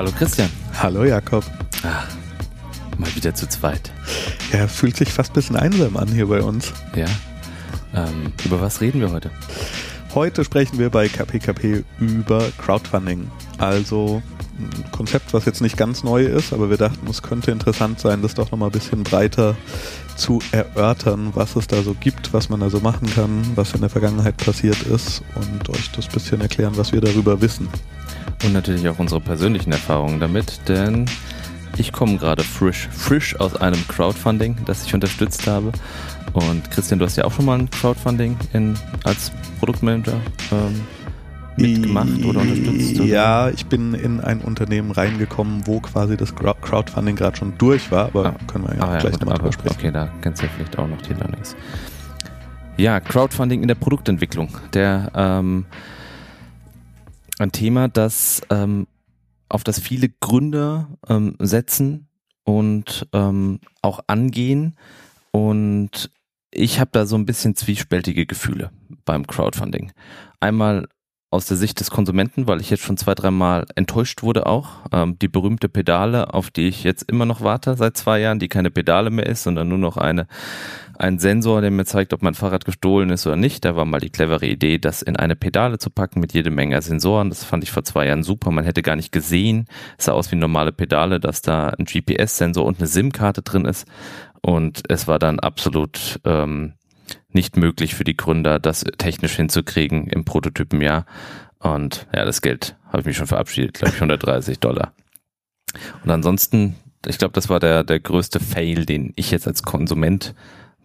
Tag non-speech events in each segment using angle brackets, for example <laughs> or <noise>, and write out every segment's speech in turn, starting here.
Hallo Christian. Hallo Jakob. Ah, mal wieder zu zweit. Ja, fühlt sich fast ein bisschen einsam an hier bei uns. Ja. Ähm, über was reden wir heute? Heute sprechen wir bei KPKP über Crowdfunding. Also ein Konzept, was jetzt nicht ganz neu ist, aber wir dachten, es könnte interessant sein, das doch nochmal ein bisschen breiter zu erörtern, was es da so gibt, was man da so machen kann, was in der Vergangenheit passiert ist und euch das bisschen erklären, was wir darüber wissen. Und natürlich auch unsere persönlichen Erfahrungen damit, denn ich komme gerade frisch, frisch aus einem Crowdfunding, das ich unterstützt habe. Und Christian, du hast ja auch schon mal ein Crowdfunding in, als Produktmanager ähm, mitgemacht oder unterstützt? Oder? Ja, ich bin in ein Unternehmen reingekommen, wo quasi das Crowdfunding gerade schon durch war, aber ah. können wir ja ah, gleich ja, nochmal drüber sprechen. Okay, da kennst du ja vielleicht auch noch die Learnings. Ja, Crowdfunding in der Produktentwicklung. Der ähm, ein Thema, das ähm, auf das viele Gründer ähm, setzen und ähm, auch angehen. Und ich habe da so ein bisschen zwiespältige Gefühle beim Crowdfunding. Einmal aus der Sicht des Konsumenten, weil ich jetzt schon zwei, dreimal enttäuscht wurde auch. Ähm, die berühmte Pedale, auf die ich jetzt immer noch warte seit zwei Jahren, die keine Pedale mehr ist, sondern nur noch eine, ein Sensor, der mir zeigt, ob mein Fahrrad gestohlen ist oder nicht. Da war mal die clevere Idee, das in eine Pedale zu packen mit jede Menge Sensoren. Das fand ich vor zwei Jahren super. Man hätte gar nicht gesehen, es sah aus wie normale Pedale, dass da ein GPS-Sensor und eine SIM-Karte drin ist. Und es war dann absolut ähm, nicht möglich für die Gründer, das technisch hinzukriegen im Prototypenjahr. Und ja, das Geld habe ich mich schon verabschiedet, glaube ich, 130 Dollar. Und ansonsten, ich glaube, das war der, der größte Fail, den ich jetzt als Konsument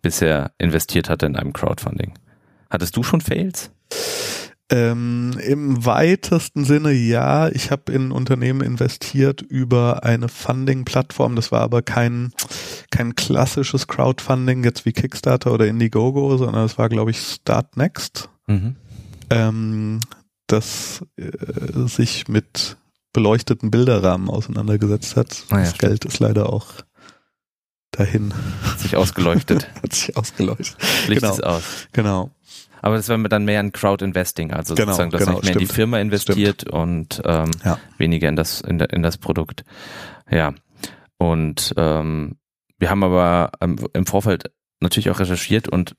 bisher investiert hatte in einem Crowdfunding. Hattest du schon Fails? Ähm, Im weitesten Sinne ja. Ich habe in Unternehmen investiert über eine Funding-Plattform. Das war aber kein, kein klassisches Crowdfunding, jetzt wie Kickstarter oder Indiegogo, sondern es war, glaube ich, Start Next. Mhm. Ähm, das äh, sich mit beleuchteten Bilderrahmen auseinandergesetzt hat. Ah, ja, das stimmt. Geld ist leider auch dahin. Hat sich ausgeleuchtet. <laughs> hat sich ausgeleuchtet. Licht genau. ist aus. Genau. Aber das wäre dann mehr ein Crowd-Investing, also genau, sozusagen, du hast genau, mehr stimmt. in die Firma investiert stimmt. und ähm, ja. weniger in das, in, in das Produkt. Ja. Und ähm, wir haben aber im Vorfeld natürlich auch recherchiert und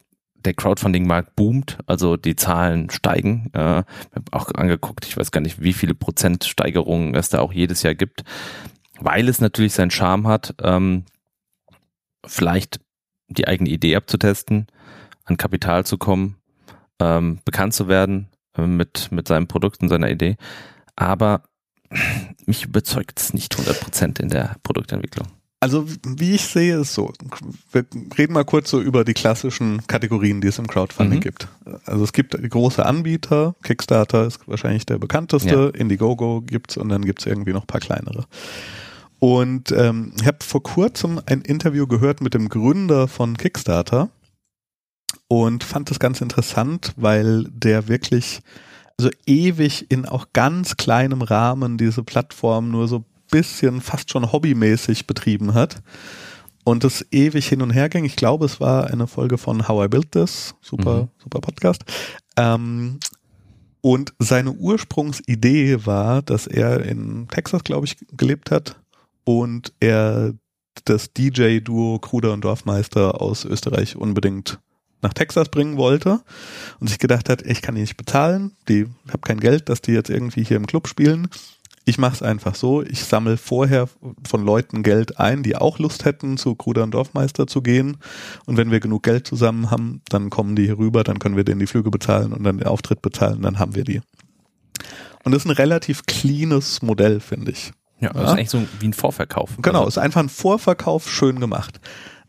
der Crowdfunding-Markt boomt, also die Zahlen steigen. Äh, auch angeguckt, ich weiß gar nicht, wie viele Prozent Steigerungen es da auch jedes Jahr gibt, weil es natürlich seinen Charme hat, ähm, vielleicht die eigene Idee abzutesten, an Kapital zu kommen ähm, bekannt zu werden äh, mit, mit seinem Produkt und seiner Idee. Aber mich überzeugt es nicht 100% in der Produktentwicklung. Also wie ich sehe es so, wir reden mal kurz so über die klassischen Kategorien, die es im Crowdfunding mhm. gibt. Also es gibt große Anbieter, Kickstarter ist wahrscheinlich der bekannteste, ja. Indiegogo gibt's und dann gibt's irgendwie noch paar kleinere. Und ähm, ich habe vor kurzem ein Interview gehört mit dem Gründer von Kickstarter und fand das ganz interessant, weil der wirklich so ewig in auch ganz kleinem Rahmen diese Plattform nur so bisschen fast schon hobbymäßig betrieben hat und es ewig hin und her ging. Ich glaube, es war eine Folge von How I Built This, super, mhm. super Podcast. Ähm, und seine Ursprungsidee war, dass er in Texas, glaube ich, gelebt hat und er das DJ-Duo Kruder und Dorfmeister aus Österreich unbedingt nach Texas bringen wollte und sich gedacht hat, ich kann die nicht bezahlen, die habe kein Geld, dass die jetzt irgendwie hier im Club spielen. Ich mache es einfach so, ich sammle vorher von Leuten Geld ein, die auch Lust hätten, zu Kruder und Dorfmeister zu gehen. Und wenn wir genug Geld zusammen haben, dann kommen die hier rüber, dann können wir denen die Flüge bezahlen und dann den Auftritt bezahlen, dann haben wir die. Und das ist ein relativ cleanes Modell, finde ich. Ja, das ja? ist eigentlich so wie ein Vorverkauf. Genau, also. ist einfach ein Vorverkauf, schön gemacht.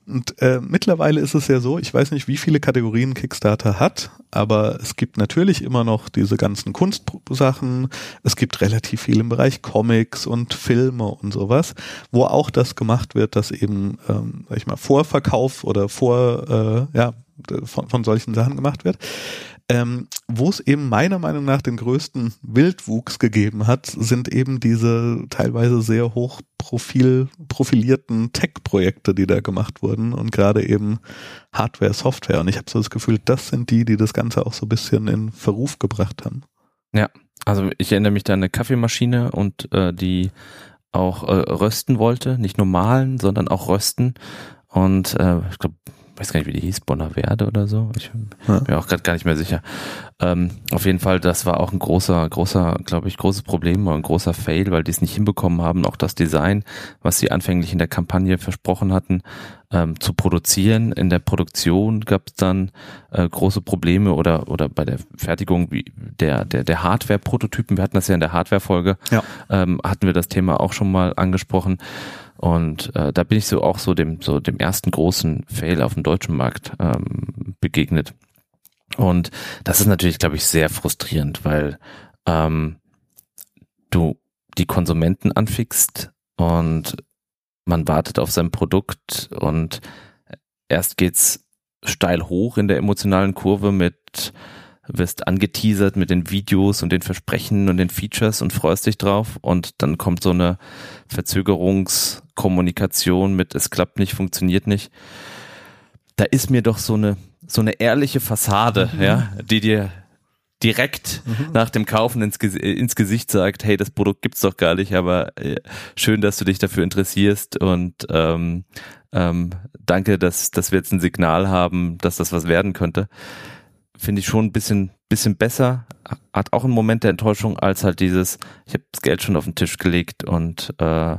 Und äh, mittlerweile ist es ja so, ich weiß nicht, wie viele Kategorien Kickstarter hat, aber es gibt natürlich immer noch diese ganzen Kunstsachen. Es gibt relativ viel im Bereich Comics und Filme und sowas, wo auch das gemacht wird, dass eben, ähm, sag ich mal, Vorverkauf oder vor, äh, ja, von, von solchen Sachen gemacht wird. Ähm, Wo es eben meiner Meinung nach den größten Wildwuchs gegeben hat, sind eben diese teilweise sehr hoch profil, profilierten Tech-Projekte, die da gemacht wurden und gerade eben Hardware, Software. Und ich habe so das Gefühl, das sind die, die das Ganze auch so ein bisschen in Verruf gebracht haben. Ja, also ich erinnere mich da an eine Kaffeemaschine und äh, die auch äh, rösten wollte, nicht normalen, sondern auch rösten. Und äh, ich glaube, weiß gar nicht, wie die hieß, Bonaverde oder so. Ich ja. bin auch gerade gar nicht mehr sicher. Ähm, auf jeden Fall, das war auch ein großer, großer, glaube ich, großes Problem oder ein großer Fail, weil die es nicht hinbekommen haben, auch das Design, was sie anfänglich in der Kampagne versprochen hatten, ähm, zu produzieren. In der Produktion gab es dann äh, große Probleme oder oder bei der Fertigung wie der der der Hardware-Prototypen. Wir hatten das ja in der Hardware-Folge, ja. ähm, hatten wir das Thema auch schon mal angesprochen. Und äh, da bin ich so auch so dem so dem ersten großen Fail auf dem deutschen Markt ähm, begegnet. Und das ist natürlich, glaube ich, sehr frustrierend, weil ähm, du die Konsumenten anfickst und man wartet auf sein Produkt und erst geht's steil hoch in der emotionalen Kurve mit wirst angeteasert mit den Videos und den Versprechen und den Features und freust dich drauf und dann kommt so eine Verzögerungskommunikation mit es klappt nicht, funktioniert nicht. Da ist mir doch so eine so eine ehrliche Fassade, mhm. ja, die dir direkt mhm. nach dem Kaufen ins, ins Gesicht sagt, hey, das Produkt gibt's doch gar nicht, aber äh, schön, dass du dich dafür interessierst und ähm, ähm, danke, dass, dass wir jetzt ein Signal haben, dass das was werden könnte. Finde ich schon ein bisschen, bisschen besser. Hat auch einen Moment der Enttäuschung, als halt dieses, ich habe das Geld schon auf den Tisch gelegt und äh,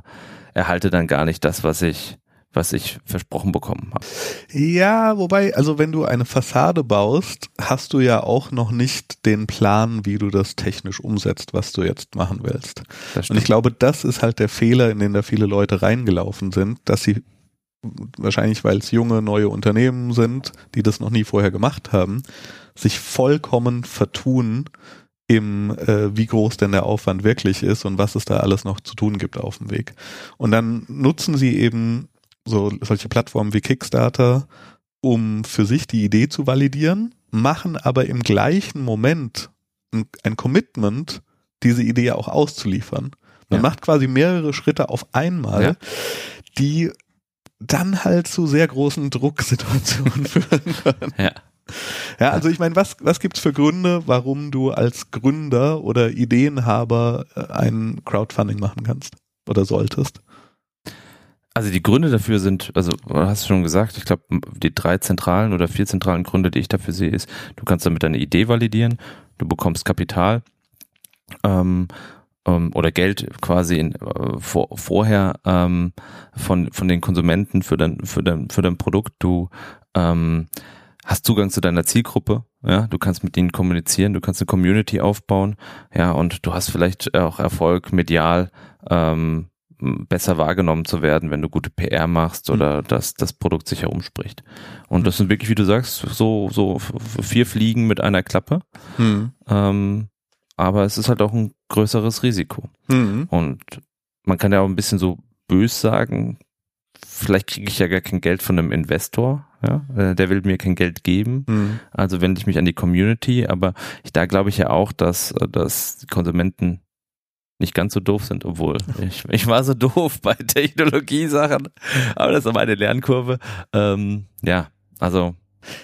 erhalte dann gar nicht das, was ich, was ich versprochen bekommen habe. Ja, wobei, also wenn du eine Fassade baust, hast du ja auch noch nicht den Plan, wie du das technisch umsetzt, was du jetzt machen willst. Und ich glaube, das ist halt der Fehler, in den da viele Leute reingelaufen sind, dass sie wahrscheinlich, weil es junge, neue Unternehmen sind, die das noch nie vorher gemacht haben, sich vollkommen vertun im, äh, wie groß denn der Aufwand wirklich ist und was es da alles noch zu tun gibt auf dem Weg. Und dann nutzen sie eben so solche Plattformen wie Kickstarter, um für sich die Idee zu validieren, machen aber im gleichen Moment ein, ein Commitment, diese Idee auch auszuliefern. Man ja. macht quasi mehrere Schritte auf einmal, ja. die dann halt zu sehr großen Drucksituationen <laughs> führen können. Ja. Ja, also ich meine, was, was gibt's für Gründe, warum du als Gründer oder Ideenhaber äh, ein Crowdfunding machen kannst oder solltest? Also die Gründe dafür sind, also hast du schon gesagt, ich glaube, die drei zentralen oder vier zentralen Gründe, die ich dafür sehe, ist, du kannst damit deine Idee validieren, du bekommst Kapital ähm, ähm, oder Geld quasi in, äh, vor, vorher ähm, von, von den Konsumenten für dein, für dein, für dein Produkt, du ähm, hast Zugang zu deiner Zielgruppe, ja, du kannst mit ihnen kommunizieren, du kannst eine Community aufbauen, ja, und du hast vielleicht auch Erfolg medial, ähm, besser wahrgenommen zu werden, wenn du gute PR machst oder mhm. dass das Produkt sich herumspricht. Und das sind wirklich, wie du sagst, so, so vier Fliegen mit einer Klappe. Mhm. Ähm, aber es ist halt auch ein größeres Risiko. Mhm. Und man kann ja auch ein bisschen so bös sagen, vielleicht kriege ich ja gar kein Geld von einem Investor, ja, äh, der will mir kein Geld geben. Mhm. Also wende ich mich an die Community, aber ich, da glaube ich ja auch, dass, dass Konsumenten nicht ganz so doof sind, obwohl <laughs> ich, ich war so doof bei Technologiesachen, aber das ist meine Lernkurve. Ähm, ja, also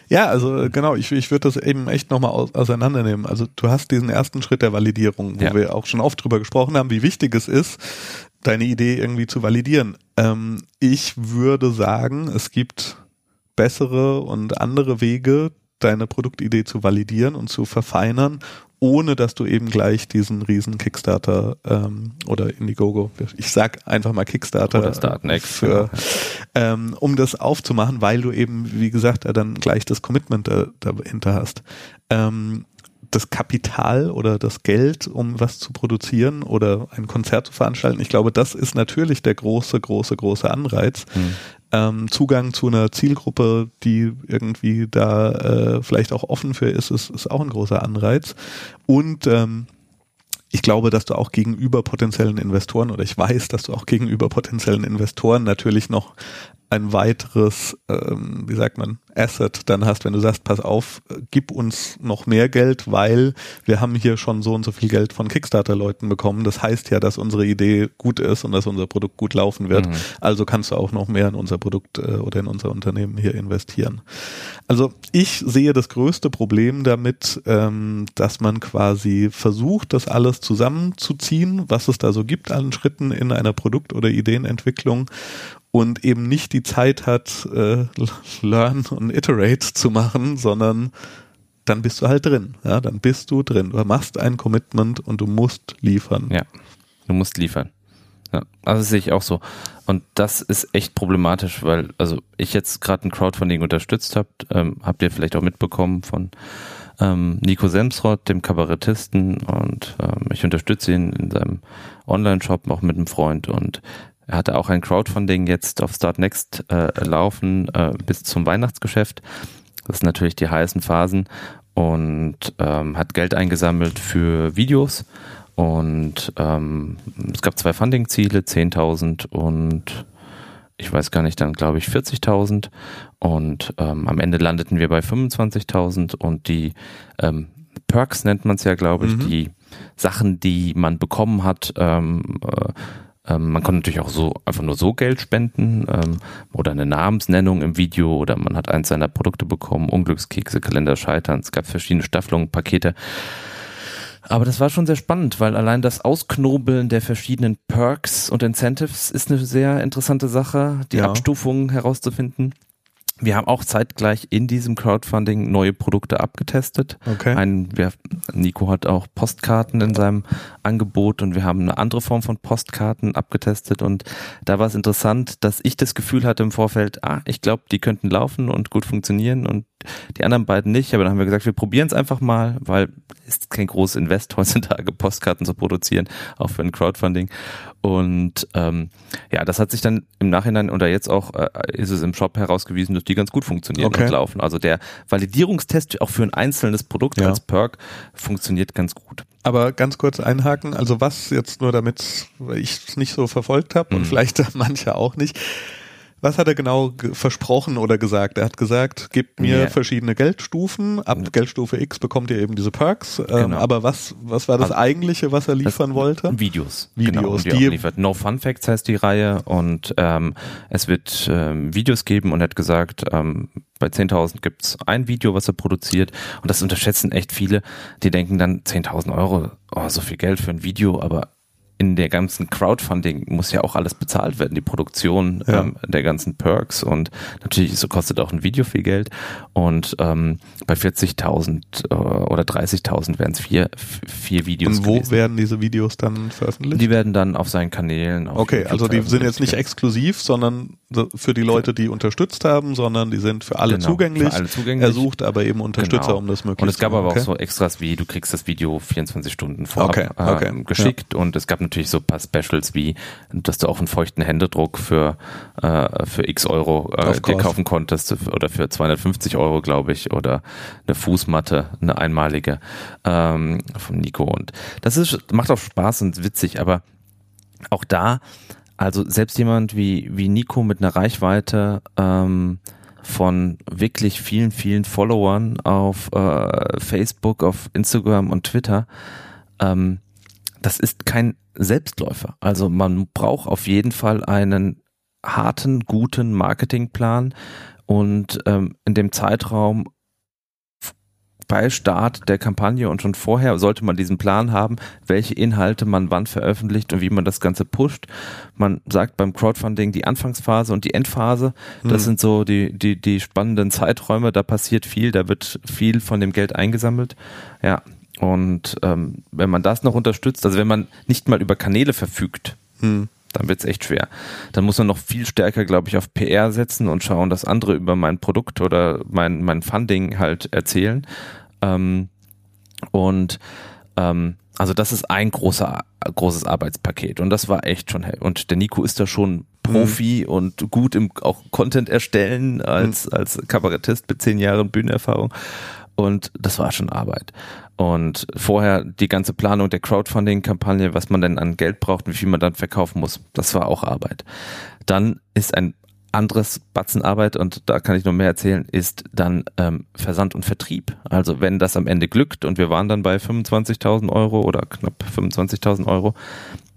ja, also genau, ich, ich würde das eben echt nochmal auseinandernehmen. Also du hast diesen ersten Schritt der Validierung, wo ja. wir auch schon oft drüber gesprochen haben, wie wichtig es ist, deine Idee irgendwie zu validieren. Ähm, ich würde sagen, es gibt bessere und andere Wege, deine Produktidee zu validieren und zu verfeinern, ohne dass du eben gleich diesen riesen Kickstarter ähm, oder Indiegogo, ich sag einfach mal Kickstarter oder Startnext, für, ähm, um das aufzumachen, weil du eben, wie gesagt, dann gleich das Commitment da, dahinter hast. Ähm, das Kapital oder das Geld, um was zu produzieren oder ein Konzert zu veranstalten, ich glaube, das ist natürlich der große, große, große Anreiz. Hm ähm, Zugang zu einer Zielgruppe, die irgendwie da äh, vielleicht auch offen für ist, ist, ist auch ein großer Anreiz. Und ähm, ich glaube, dass du auch gegenüber potenziellen Investoren oder ich weiß, dass du auch gegenüber potenziellen Investoren natürlich noch ein weiteres, ähm, wie sagt man, Asset dann hast, wenn du sagst, pass auf, gib uns noch mehr Geld, weil wir haben hier schon so und so viel Geld von Kickstarter-Leuten bekommen. Das heißt ja, dass unsere Idee gut ist und dass unser Produkt gut laufen wird. Mhm. Also kannst du auch noch mehr in unser Produkt äh, oder in unser Unternehmen hier investieren. Also ich sehe das größte Problem damit, ähm, dass man quasi versucht, das alles zusammenzuziehen, was es da so gibt an Schritten in einer Produkt- oder Ideenentwicklung und eben nicht die Zeit hat, äh, Learn und Iterate zu machen, sondern dann bist du halt drin. Ja, dann bist du drin. Du machst ein Commitment und du musst liefern. Ja, du musst liefern. Ja, also das sehe ich auch so. Und das ist echt problematisch, weil also ich jetzt gerade ein Crowdfunding unterstützt habe, ähm, habt ihr vielleicht auch mitbekommen von ähm, Nico Semsrott, dem Kabarettisten, und ähm, ich unterstütze ihn in seinem Online-Shop auch mit einem Freund und er hatte auch ein Crowdfunding jetzt auf Start Next äh, laufen äh, bis zum Weihnachtsgeschäft. Das sind natürlich die heißen Phasen und ähm, hat Geld eingesammelt für Videos und ähm, es gab zwei Funding-Ziele, 10.000 und ich weiß gar nicht, dann glaube ich 40.000 und ähm, am Ende landeten wir bei 25.000 und die ähm, Perks nennt man es ja, glaube ich, mhm. die Sachen, die man bekommen hat, ähm, äh, ähm, man konnte natürlich auch so einfach nur so Geld spenden ähm, oder eine Namensnennung im Video oder man hat eins seiner Produkte bekommen, Unglückskekse, Kalender scheitern. Es gab verschiedene Staffelungen, Pakete. Aber das war schon sehr spannend, weil allein das Ausknobeln der verschiedenen Perks und Incentives ist eine sehr interessante Sache, die ja. Abstufungen herauszufinden. Wir haben auch zeitgleich in diesem Crowdfunding neue Produkte abgetestet. Okay. Ein, wir, Nico hat auch Postkarten in seinem Angebot und wir haben eine andere Form von Postkarten abgetestet und da war es interessant, dass ich das Gefühl hatte im Vorfeld, ah, ich glaube, die könnten laufen und gut funktionieren und die anderen beiden nicht. Aber dann haben wir gesagt, wir probieren es einfach mal, weil es ist kein großes Invest <laughs> heutzutage, Postkarten zu produzieren, auch für ein Crowdfunding. Und ähm, ja, das hat sich dann im Nachhinein oder jetzt auch äh, ist es im Shop herausgewiesen, dass die ganz gut funktionieren okay. und laufen. Also der Validierungstest auch für ein einzelnes Produkt ja. als Perk funktioniert ganz gut. Aber ganz kurz einhaken, also was jetzt nur damit ich es nicht so verfolgt habe mhm. und vielleicht <laughs> manche auch nicht, was hat er genau versprochen oder gesagt? Er hat gesagt, gebt mir ja. verschiedene Geldstufen. Ab ja. Geldstufe X bekommt ihr eben diese Perks. Ähm, genau. aber was, was war das also, eigentliche, was er liefern wollte? Videos. Videos. Genau, die, die No Fun Facts heißt die Reihe und ähm, es wird ähm, Videos geben und er hat gesagt, ähm, bei 10.000 gibt's ein Video, was er produziert und das unterschätzen echt viele. Die denken dann 10.000 Euro, oh, so viel Geld für ein Video, aber in der ganzen Crowdfunding muss ja auch alles bezahlt werden, die Produktion ja. ähm, der ganzen Perks und natürlich so kostet auch ein Video viel Geld und ähm, bei 40.000 äh, oder 30.000 wären es vier, vier Videos. Und wo gewesen. werden diese Videos dann veröffentlicht? Die werden dann auf seinen Kanälen. Auf okay, also die sind jetzt nicht exklusiv, sondern für die Leute, die unterstützt haben, sondern die sind für alle, genau, zugänglich. Für alle zugänglich. Er sucht aber eben Unterstützer, genau. um das möglich zu machen. Und es gab aber okay. auch so Extras wie, du kriegst das Video 24 Stunden vorab okay, okay. Ähm, geschickt ja. und es gab natürlich so ein paar Specials wie, dass du auch einen feuchten Händedruck für, äh, für x Euro äh, dir kaufen konntest oder für 250 Euro, glaube ich, oder eine Fußmatte, eine einmalige ähm, von Nico. Und das ist, macht auch Spaß und witzig, aber auch da, also selbst jemand wie, wie Nico mit einer Reichweite ähm, von wirklich vielen, vielen Followern auf äh, Facebook, auf Instagram und Twitter, ähm, das ist kein Selbstläufer. Also man braucht auf jeden Fall einen harten, guten Marketingplan und ähm, in dem Zeitraum bei Start der Kampagne und schon vorher sollte man diesen Plan haben, welche Inhalte man wann veröffentlicht und wie man das Ganze pusht. Man sagt beim Crowdfunding die Anfangsphase und die Endphase. Das hm. sind so die, die, die spannenden Zeiträume. Da passiert viel, da wird viel von dem Geld eingesammelt. Ja, und ähm, wenn man das noch unterstützt, also wenn man nicht mal über Kanäle verfügt, hm. dann wird es echt schwer. Dann muss man noch viel stärker, glaube ich, auf PR setzen und schauen, dass andere über mein Produkt oder mein, mein Funding halt erzählen. Ähm, und ähm, also das ist ein großer, großes Arbeitspaket und das war echt schon, und der Nico ist da schon Profi mhm. und gut im auch Content erstellen als, mhm. als Kabarettist mit zehn Jahren Bühnenerfahrung und das war schon Arbeit. Und vorher die ganze Planung der Crowdfunding-Kampagne, was man denn an Geld braucht, wie viel man dann verkaufen muss, das war auch Arbeit. Dann ist ein anderes Batzenarbeit und da kann ich noch mehr erzählen, ist dann ähm, Versand und Vertrieb. Also wenn das am Ende glückt und wir waren dann bei 25.000 Euro oder knapp 25.000 Euro,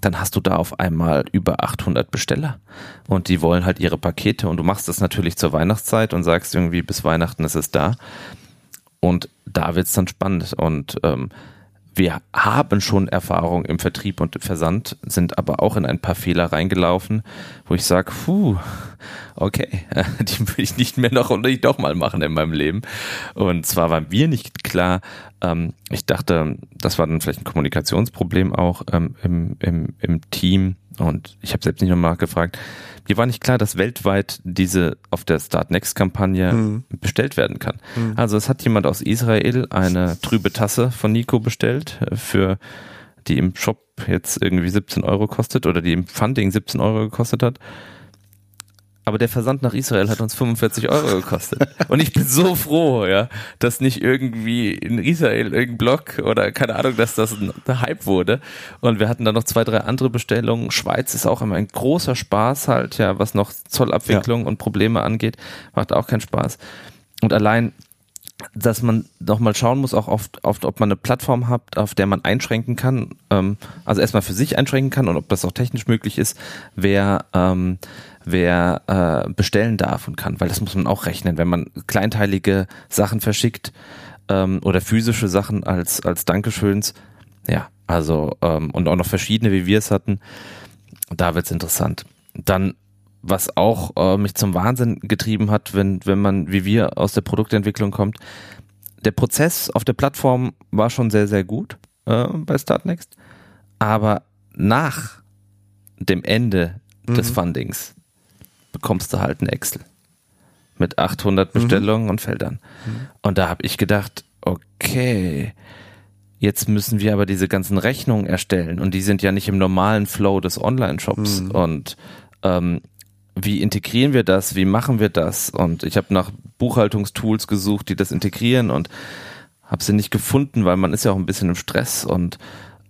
dann hast du da auf einmal über 800 Besteller und die wollen halt ihre Pakete und du machst das natürlich zur Weihnachtszeit und sagst irgendwie bis Weihnachten ist es da und da wird's dann spannend und ähm, wir haben schon Erfahrung im Vertrieb und Versand, sind aber auch in ein paar Fehler reingelaufen, wo ich sage, puh, okay, <laughs> die will ich nicht mehr noch und nicht doch mal machen in meinem Leben. Und zwar war mir nicht klar, ähm, ich dachte, das war dann vielleicht ein Kommunikationsproblem auch ähm, im, im, im Team und ich habe selbst nicht nochmal nachgefragt, mir war nicht klar, dass weltweit diese auf der Start Next Kampagne mhm. bestellt werden kann. Mhm. Also es hat jemand aus Israel eine trübe Tasse von Nico bestellt äh, für die im Shop jetzt irgendwie 17 Euro kostet oder die im Funding 17 Euro gekostet hat aber der Versand nach Israel hat uns 45 Euro gekostet. Und ich bin so froh, ja, dass nicht irgendwie in Israel irgendein Blog oder keine Ahnung, dass das ein Hype wurde. Und wir hatten dann noch zwei, drei andere Bestellungen. Schweiz ist auch immer ein großer Spaß halt, ja, was noch Zollabwicklung ja. und Probleme angeht, macht auch keinen Spaß. Und allein dass man noch mal schauen muss, auch oft, oft, ob man eine Plattform hat, auf der man einschränken kann, ähm, also erstmal für sich einschränken kann und ob das auch technisch möglich ist, wer ähm, wer äh, bestellen darf und kann, weil das muss man auch rechnen, wenn man kleinteilige Sachen verschickt ähm, oder physische Sachen als als Dankeschöns, ja, also ähm, und auch noch verschiedene, wie wir es hatten, da wird's interessant. Dann was auch äh, mich zum Wahnsinn getrieben hat, wenn wenn man wie wir aus der Produktentwicklung kommt, der Prozess auf der Plattform war schon sehr sehr gut äh, bei Startnext, aber nach dem Ende des mhm. Fundings bekommst du halt ein Excel mit 800 mhm. Bestellungen mhm. und Feldern. Mhm. Und da habe ich gedacht, okay, jetzt müssen wir aber diese ganzen Rechnungen erstellen und die sind ja nicht im normalen Flow des Online-Shops. Mhm. Und ähm, wie integrieren wir das? Wie machen wir das? Und ich habe nach Buchhaltungstools gesucht, die das integrieren und habe sie nicht gefunden, weil man ist ja auch ein bisschen im Stress und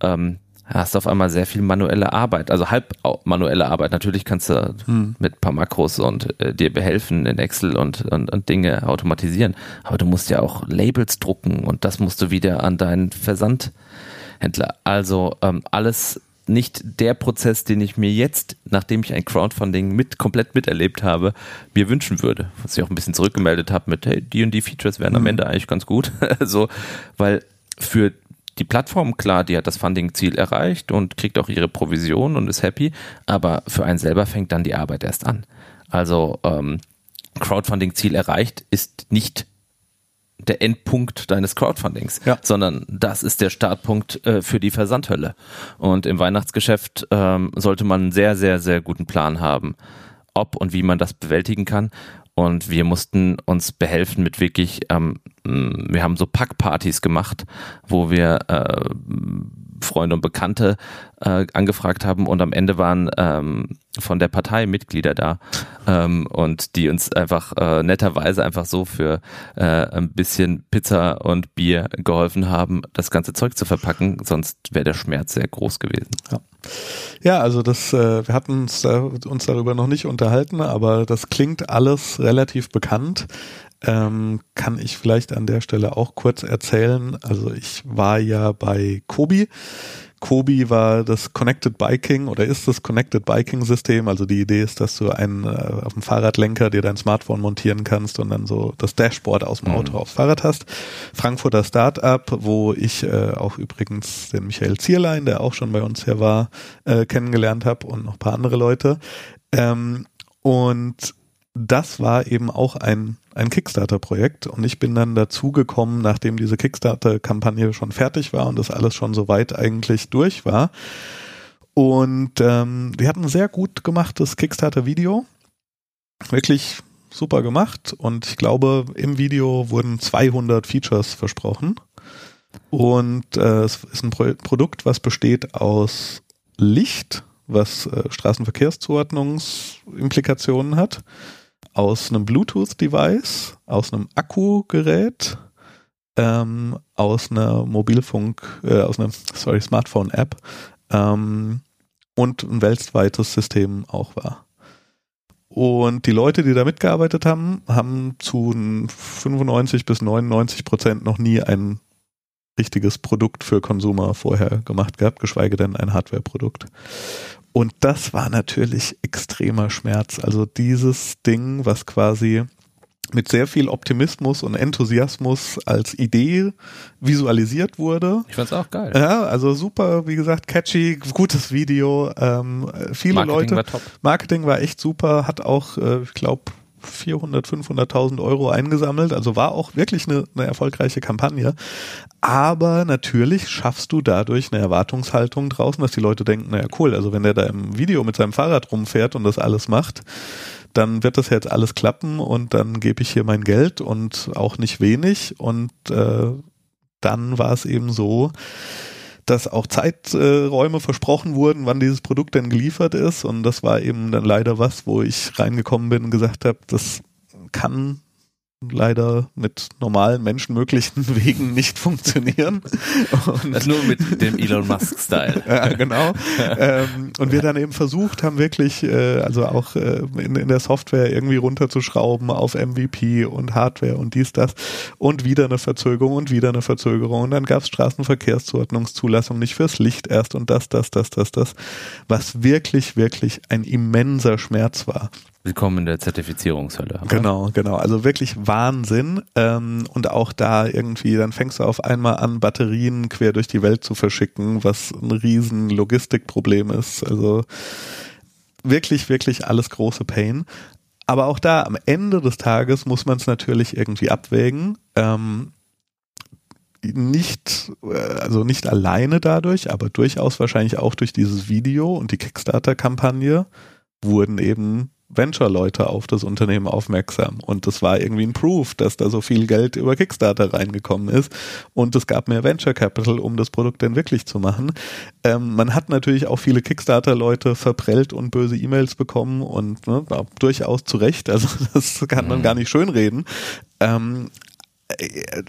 ähm, hast du auf einmal sehr viel manuelle Arbeit, also halb manuelle Arbeit. Natürlich kannst du hm. mit ein paar Makros und äh, dir behelfen in Excel und, und, und Dinge automatisieren, aber du musst ja auch Labels drucken und das musst du wieder an deinen Versandhändler. Also ähm, alles nicht der Prozess, den ich mir jetzt, nachdem ich ein Crowdfunding mit komplett miterlebt habe, mir wünschen würde. Was ich auch ein bisschen zurückgemeldet habe mit, hey, die und die Features wären am hm. Ende eigentlich ganz gut. <laughs> so, weil für die Plattform, klar, die hat das Funding-Ziel erreicht und kriegt auch ihre Provision und ist happy, aber für einen selber fängt dann die Arbeit erst an. Also ähm, Crowdfunding-Ziel erreicht ist nicht der Endpunkt deines Crowdfundings, ja. sondern das ist der Startpunkt äh, für die Versandhölle. Und im Weihnachtsgeschäft ähm, sollte man einen sehr, sehr, sehr guten Plan haben, ob und wie man das bewältigen kann. Und wir mussten uns behelfen mit wirklich, ähm, wir haben so Packpartys gemacht, wo wir äh, Freunde und Bekannte äh, angefragt haben und am Ende waren ähm, von der Partei Mitglieder da ähm, und die uns einfach äh, netterweise einfach so für äh, ein bisschen Pizza und Bier geholfen haben, das ganze Zeug zu verpacken, sonst wäre der Schmerz sehr groß gewesen. Ja. Ja, also das, äh, wir hatten uns, uns darüber noch nicht unterhalten, aber das klingt alles relativ bekannt. Ähm, kann ich vielleicht an der Stelle auch kurz erzählen. Also ich war ja bei Kobi Kobi war das Connected Biking oder ist das Connected Biking System. Also die Idee ist, dass du einen äh, auf dem Fahrradlenker dir dein Smartphone montieren kannst und dann so das Dashboard aus dem Auto mhm. aufs Fahrrad hast. Frankfurter Startup, wo ich äh, auch übrigens den Michael Zierlein, der auch schon bei uns hier war, äh, kennengelernt habe und noch paar andere Leute. Ähm, und das war eben auch ein, ein Kickstarter-Projekt und ich bin dann dazugekommen, nachdem diese Kickstarter-Kampagne schon fertig war und das alles schon so weit eigentlich durch war. Und ähm, wir hatten ein sehr gut gemachtes Kickstarter-Video. Wirklich super gemacht und ich glaube, im Video wurden 200 Features versprochen. Und äh, es ist ein Pro Produkt, was besteht aus Licht, was äh, Straßenverkehrszuordnungsimplikationen hat aus einem Bluetooth-Device, aus einem Akkugerät, ähm, aus einer Mobilfunk, äh, aus einer, sorry, Smartphone-App ähm, und ein weltweites System auch war. Und die Leute, die da mitgearbeitet haben, haben zu 95 bis 99 Prozent noch nie ein richtiges Produkt für Konsumer vorher gemacht gehabt, geschweige denn ein Hardware-Produkt. Und das war natürlich extremer Schmerz. Also dieses Ding, was quasi mit sehr viel Optimismus und Enthusiasmus als Idee visualisiert wurde. Ich fand's auch geil. Ja, also super, wie gesagt, catchy, gutes Video. Ähm, viele Marketing Leute. war top. Marketing war echt super, hat auch, äh, ich glaube, 400, 500.000 Euro eingesammelt. Also war auch wirklich eine, eine erfolgreiche Kampagne. Aber natürlich schaffst du dadurch eine Erwartungshaltung draußen, dass die Leute denken, naja cool, also wenn der da im Video mit seinem Fahrrad rumfährt und das alles macht, dann wird das jetzt alles klappen und dann gebe ich hier mein Geld und auch nicht wenig. Und äh, dann war es eben so, dass auch Zeiträume versprochen wurden, wann dieses Produkt denn geliefert ist. Und das war eben dann leider was, wo ich reingekommen bin und gesagt habe, das kann leider mit normalen menschenmöglichen <laughs> Wegen nicht funktionieren. Und das nur mit dem Elon Musk-Style. <laughs> ja, genau. ähm, und wir dann eben versucht haben, wirklich, äh, also auch äh, in, in der Software irgendwie runterzuschrauben auf MVP und Hardware und dies, das und wieder eine Verzögerung und wieder eine Verzögerung. Und dann gab es Straßenverkehrszuordnungszulassung nicht fürs Licht erst und das, das, das, das, das, was wirklich, wirklich ein immenser Schmerz war. Willkommen in der Zertifizierungshölle. Genau, genau. Also wirklich Wahnsinn. Ähm, und auch da irgendwie, dann fängst du auf einmal an, Batterien quer durch die Welt zu verschicken, was ein riesen Logistikproblem ist. Also wirklich, wirklich alles große Pain. Aber auch da, am Ende des Tages muss man es natürlich irgendwie abwägen. Ähm, nicht, äh, also nicht alleine dadurch, aber durchaus wahrscheinlich auch durch dieses Video und die Kickstarter-Kampagne wurden eben Venture-Leute auf das Unternehmen aufmerksam. Und das war irgendwie ein Proof, dass da so viel Geld über Kickstarter reingekommen ist. Und es gab mehr Venture Capital, um das Produkt denn wirklich zu machen. Ähm, man hat natürlich auch viele Kickstarter-Leute verprellt und böse E-Mails bekommen und ne, durchaus zu Recht. Also <laughs> das kann man gar nicht schönreden. Ähm,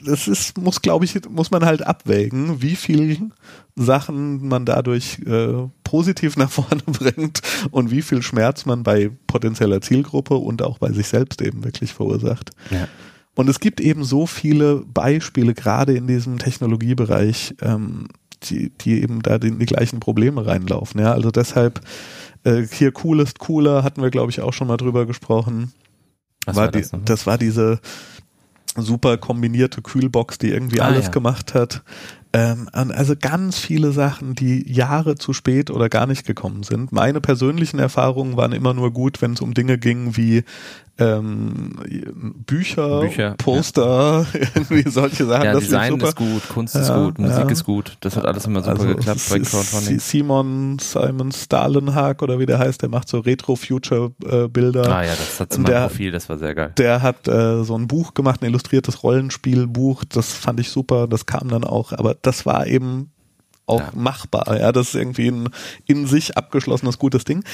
das ist, muss, glaube ich, muss man halt abwägen, wie viel Sachen man dadurch äh, positiv <laughs> nach vorne bringt und wie viel Schmerz man bei potenzieller Zielgruppe und auch bei sich selbst eben wirklich verursacht. Ja. Und es gibt eben so viele Beispiele, gerade in diesem Technologiebereich, ähm, die, die eben da in die gleichen Probleme reinlaufen. Ja, also deshalb äh, hier Coolest Cooler hatten wir, glaube ich, auch schon mal drüber gesprochen. Was war war die, das nochmal? das war diese super kombinierte Kühlbox, die irgendwie Ah, alles ja. gemacht hat. Ähm, also ganz viele Sachen, die Jahre zu spät oder gar nicht gekommen sind. Meine persönlichen Erfahrungen waren immer nur gut, wenn es um Dinge ging wie ähm, Bücher, Bücher, Poster, <laughs> irgendwie solche Sachen. Ja, das Design super. ist gut, Kunst ist Ja, gut, Musik ja. ist gut. Das hat alles immer super Also, geklappt bei ist Crowdfunding. Simon Simon Stalenhag oder wie der heißt, der macht so Retro-Future-Bilder. Ah ja, das hat Der- meinem Profil, das war sehr geil. Der hat äh, so ein Buch gemacht, ein illustriertes Rollenspielbuch. Das fand ich super. Das kam dann auch. Aber das war eben auch Ja. machbar. Ja, das ist irgendwie ein in sich abgeschlossenes gutes Ding.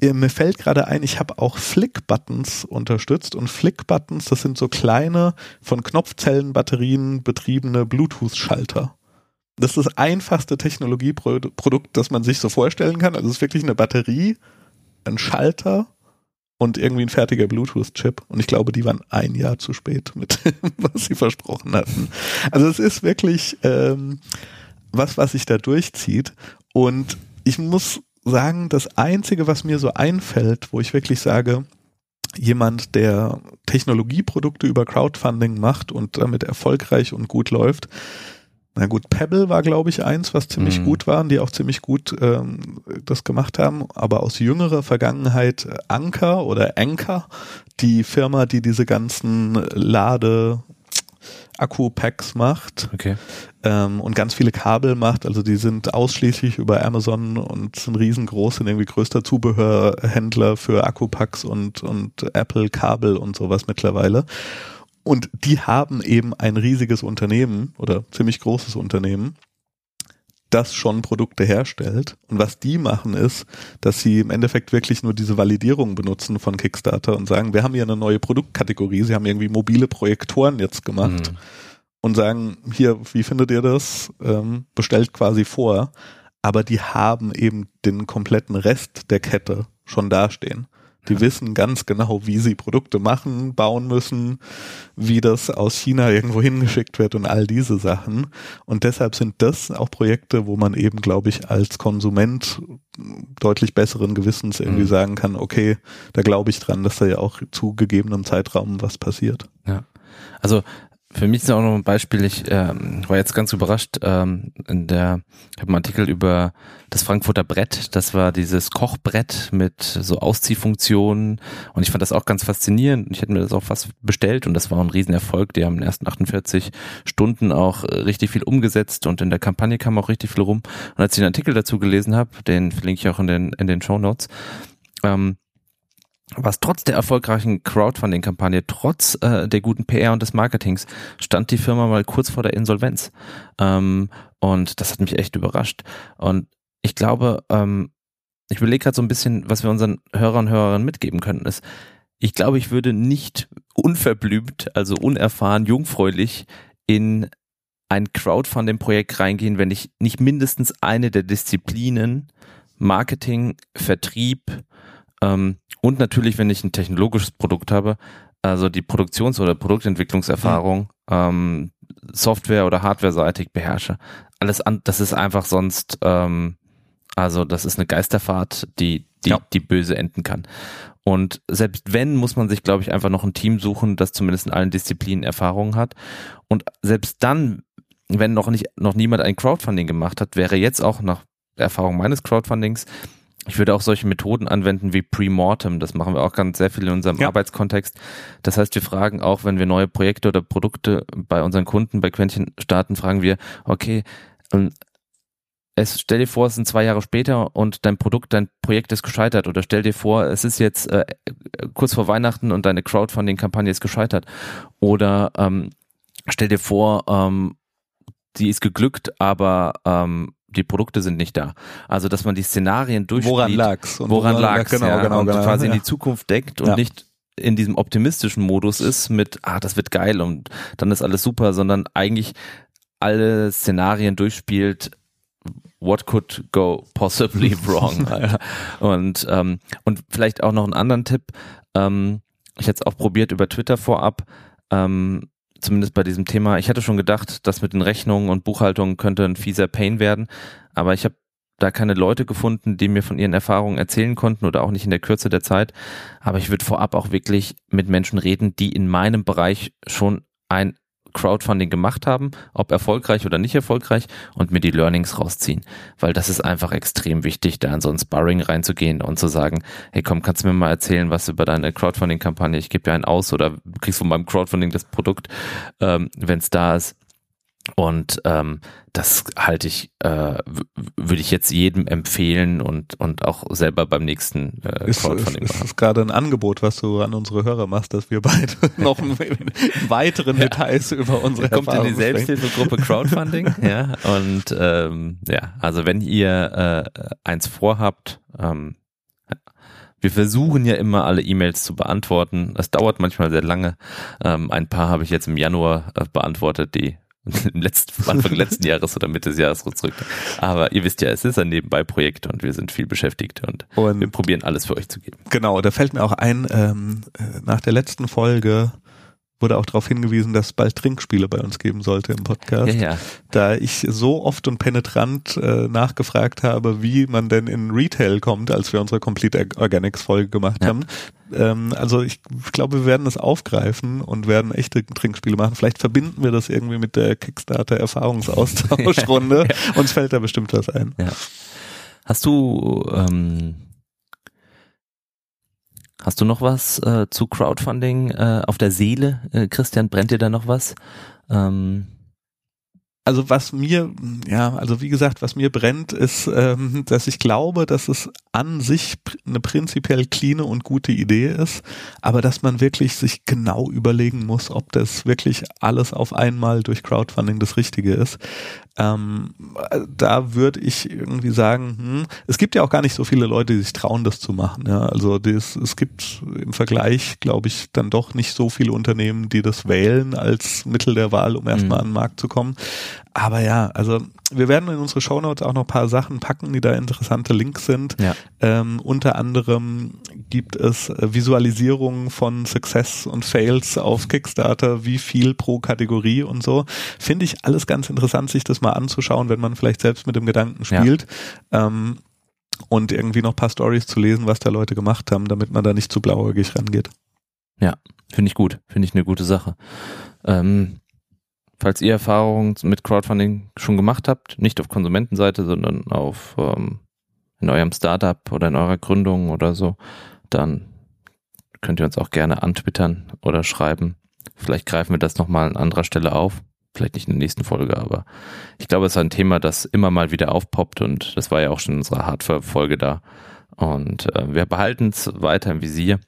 Äh, mir fällt gerade ein, ich habe auch Flick-Buttons unterstützt und Flick-Buttons, das sind so kleine von Knopfzellenbatterien betriebene Bluetooth-Schalter. Das ist das einfachste Technologieprodukt, das man sich so vorstellen kann. Also es ist wirklich eine Batterie, ein Schalter und irgendwie ein fertiger Bluetooth-Chip. Und ich glaube, die waren ein Jahr zu spät mit dem, <laughs> was sie versprochen hatten. Also es ist wirklich ähm, was, was sich da durchzieht. Und ich muss sagen, das Einzige, was mir so einfällt, wo ich wirklich sage, jemand, der Technologieprodukte über Crowdfunding macht und damit erfolgreich und gut läuft, na gut, Pebble war, glaube ich, eins, was ziemlich Mhm. gut war und die auch ziemlich gut ähm, das gemacht haben. Aber aus jüngerer Vergangenheit äh, Anker oder Anker, die Firma, die diese ganzen Lade Akku-Packs macht Okay. ähm, und ganz viele Kabel macht. Also die sind ausschließlich über Amazon und sind riesengroß, sind irgendwie größter Zubehörhändler für Akkupacks und, und Apple-Kabel und sowas mittlerweile. Und die haben eben ein riesiges Unternehmen oder ziemlich großes Unternehmen, das schon Produkte herstellt. Und was die machen ist, dass sie im Endeffekt wirklich nur diese Validierung benutzen von Kickstarter und sagen, wir haben hier eine neue Produktkategorie. Sie haben irgendwie mobile Projektoren jetzt gemacht Mhm. und sagen, hier, wie findet ihr das? Ähm, bestellt quasi vor. Aber die haben eben den kompletten Rest der Kette schon dastehen. Die ja. wissen ganz genau, wie sie Produkte machen, bauen müssen, wie das aus China irgendwo hingeschickt wird und all diese Sachen. Und deshalb sind das auch Projekte, wo man eben, glaube ich, als Konsument deutlich besseren Gewissens irgendwie mhm. sagen kann, okay, da glaube ich dran, dass da ja auch zu gegebenem Zeitraum was passiert. Ja. Also für mich ist auch noch ein Beispiel, ich ähm, war jetzt ganz überrascht, ähm, in der, ich habe einen Artikel über das Frankfurter Brett, das war dieses Kochbrett mit so Ausziehfunktionen und ich fand das auch ganz faszinierend. Ich hätte mir das auch fast bestellt und das war ein Riesenerfolg. Die haben in den ersten 48 Stunden auch richtig viel umgesetzt und in der Kampagne kam auch richtig viel rum. Und als ich den Artikel dazu gelesen habe, den verlinke ich auch in den, in den Show Notes, ähm, was trotz der erfolgreichen Crowdfunding-Kampagne, trotz äh, der guten PR und des Marketings, stand die Firma mal kurz vor der Insolvenz. Ähm, und das hat mich echt überrascht. Und ich glaube, ähm, ich überlege gerade so ein bisschen, was wir unseren Hörern und Hörerinnen mitgeben könnten, ist, ich glaube, ich würde nicht unverblümt, also unerfahren, jungfräulich in ein Crowdfunding-Projekt reingehen, wenn ich nicht mindestens eine der Disziplinen Marketing, Vertrieb, ähm, und natürlich, wenn ich ein technologisches Produkt habe, also die Produktions- oder Produktentwicklungserfahrung, mhm. ähm, Software- oder Hardware-seitig beherrsche. Alles an, das ist einfach sonst, ähm, also das ist eine Geisterfahrt, die, die, ja. die böse enden kann. Und selbst wenn, muss man sich, glaube ich, einfach noch ein Team suchen, das zumindest in allen Disziplinen Erfahrungen hat. Und selbst dann, wenn noch nicht, noch niemand ein Crowdfunding gemacht hat, wäre jetzt auch nach Erfahrung meines Crowdfundings ich würde auch solche Methoden anwenden wie Pre-Mortem. Das machen wir auch ganz sehr viel in unserem ja. Arbeitskontext. Das heißt, wir fragen auch, wenn wir neue Projekte oder Produkte bei unseren Kunden, bei Quentchen starten, fragen wir, okay, ähm, es stell dir vor, es sind zwei Jahre später und dein Produkt, dein Projekt ist gescheitert oder stell dir vor, es ist jetzt äh, kurz vor Weihnachten und deine Crowdfunding-Kampagne ist gescheitert oder ähm, stell dir vor, ähm, die ist geglückt, aber ähm, die Produkte sind nicht da. Also, dass man die Szenarien durchspielt. Woran lag's? Und woran, woran lag's, genau, ja, genau, und genau, quasi ja. in die Zukunft deckt und ja. nicht in diesem optimistischen Modus ist mit, ah, das wird geil und dann ist alles super, sondern eigentlich alle Szenarien durchspielt, what could go possibly <laughs> wrong. und, ähm, und vielleicht auch noch einen anderen Tipp. Ähm, ich hätte es auch probiert über Twitter vorab. Ähm, zumindest bei diesem Thema, ich hatte schon gedacht, das mit den Rechnungen und Buchhaltungen könnte ein fieser Pain werden, aber ich habe da keine Leute gefunden, die mir von ihren Erfahrungen erzählen konnten oder auch nicht in der Kürze der Zeit. Aber ich würde vorab auch wirklich mit Menschen reden, die in meinem Bereich schon ein Crowdfunding gemacht haben, ob erfolgreich oder nicht erfolgreich und mir die Learnings rausziehen. Weil das ist einfach extrem wichtig, da in so ein Sparring reinzugehen und zu sagen, hey komm, kannst du mir mal erzählen, was über deine Crowdfunding-Kampagne, ich gebe dir einen aus oder kriegst von meinem Crowdfunding das Produkt, ähm, wenn es da ist. Und ähm, das halte ich, äh, würde ich jetzt jedem empfehlen und, und auch selber beim nächsten äh, ist, Crowdfunding ist, machen. Das ist gerade ein Angebot, was du an unsere Hörer machst, dass wir beide <laughs> noch <laughs> weitere ja. Details über unsere Kommt in die Selbsthilfegruppe <laughs> Crowdfunding, ja. Und ähm, ja, also wenn ihr äh, eins vorhabt, ähm, wir versuchen ja immer alle E-Mails zu beantworten. Das dauert manchmal sehr lange. Ähm, ein paar habe ich jetzt im Januar äh, beantwortet, die <laughs> letzten, Anfang letzten Jahres oder Mitte des Jahres zurück. Aber ihr wisst ja, es ist ein Nebenbei-Projekt und wir sind viel beschäftigt und, und, wir probieren alles für euch zu geben. Genau, da fällt mir auch ein, ähm, äh, nach der letzten Folge wurde auch darauf hingewiesen, dass es bald Trinkspiele bei uns geben sollte im Podcast. Ja, ja. Da ich so oft und penetrant äh, nachgefragt habe, wie man denn in Retail kommt, als wir unsere Complete Organics Folge gemacht ja. haben. Ähm, also ich glaube, wir werden es aufgreifen und werden echte Trinkspiele machen. Vielleicht verbinden wir das irgendwie mit der Kickstarter Erfahrungsaustauschrunde. <laughs> Uns fällt da bestimmt was ein. Ja. Hast du ähm Hast du noch was äh, zu Crowdfunding äh, auf der Seele? Äh, Christian, brennt dir da noch was? Ähm also was mir, ja, also wie gesagt, was mir brennt, ist, ähm, dass ich glaube, dass es an sich eine prinzipiell cleane und gute Idee ist, aber dass man wirklich sich genau überlegen muss, ob das wirklich alles auf einmal durch Crowdfunding das Richtige ist. Ähm, da würde ich irgendwie sagen, hm, es gibt ja auch gar nicht so viele Leute, die sich trauen, das zu machen. Ja, also das, es gibt im Vergleich, glaube ich, dann doch nicht so viele Unternehmen, die das wählen als Mittel der Wahl, um erstmal mhm. an den Markt zu kommen. Aber ja, also wir werden in unsere Shownotes auch noch ein paar Sachen packen, die da interessante Links sind. Ja. Ähm, unter anderem gibt es äh, Visualisierungen von Success und Fails auf Kickstarter, wie viel pro Kategorie und so. Finde ich alles ganz interessant, sich das mal anzuschauen, wenn man vielleicht selbst mit dem Gedanken spielt. Ja. Ähm, und irgendwie noch paar Stories zu lesen, was da Leute gemacht haben, damit man da nicht zu blauäugig rangeht. Ja, finde ich gut. Finde ich eine gute Sache. Ähm, falls ihr Erfahrungen mit Crowdfunding schon gemacht habt, nicht auf Konsumentenseite, sondern auf ähm, in eurem Startup oder in eurer Gründung oder so, dann könnt ihr uns auch gerne antwittern oder schreiben. Vielleicht greifen wir das nochmal an anderer Stelle auf. Vielleicht nicht in der nächsten Folge, aber ich glaube, es ist ein Thema, das immer mal wieder aufpoppt und das war ja auch schon in unserer Hardware-Folge da. Und äh, wir behalten es weiter im Visier.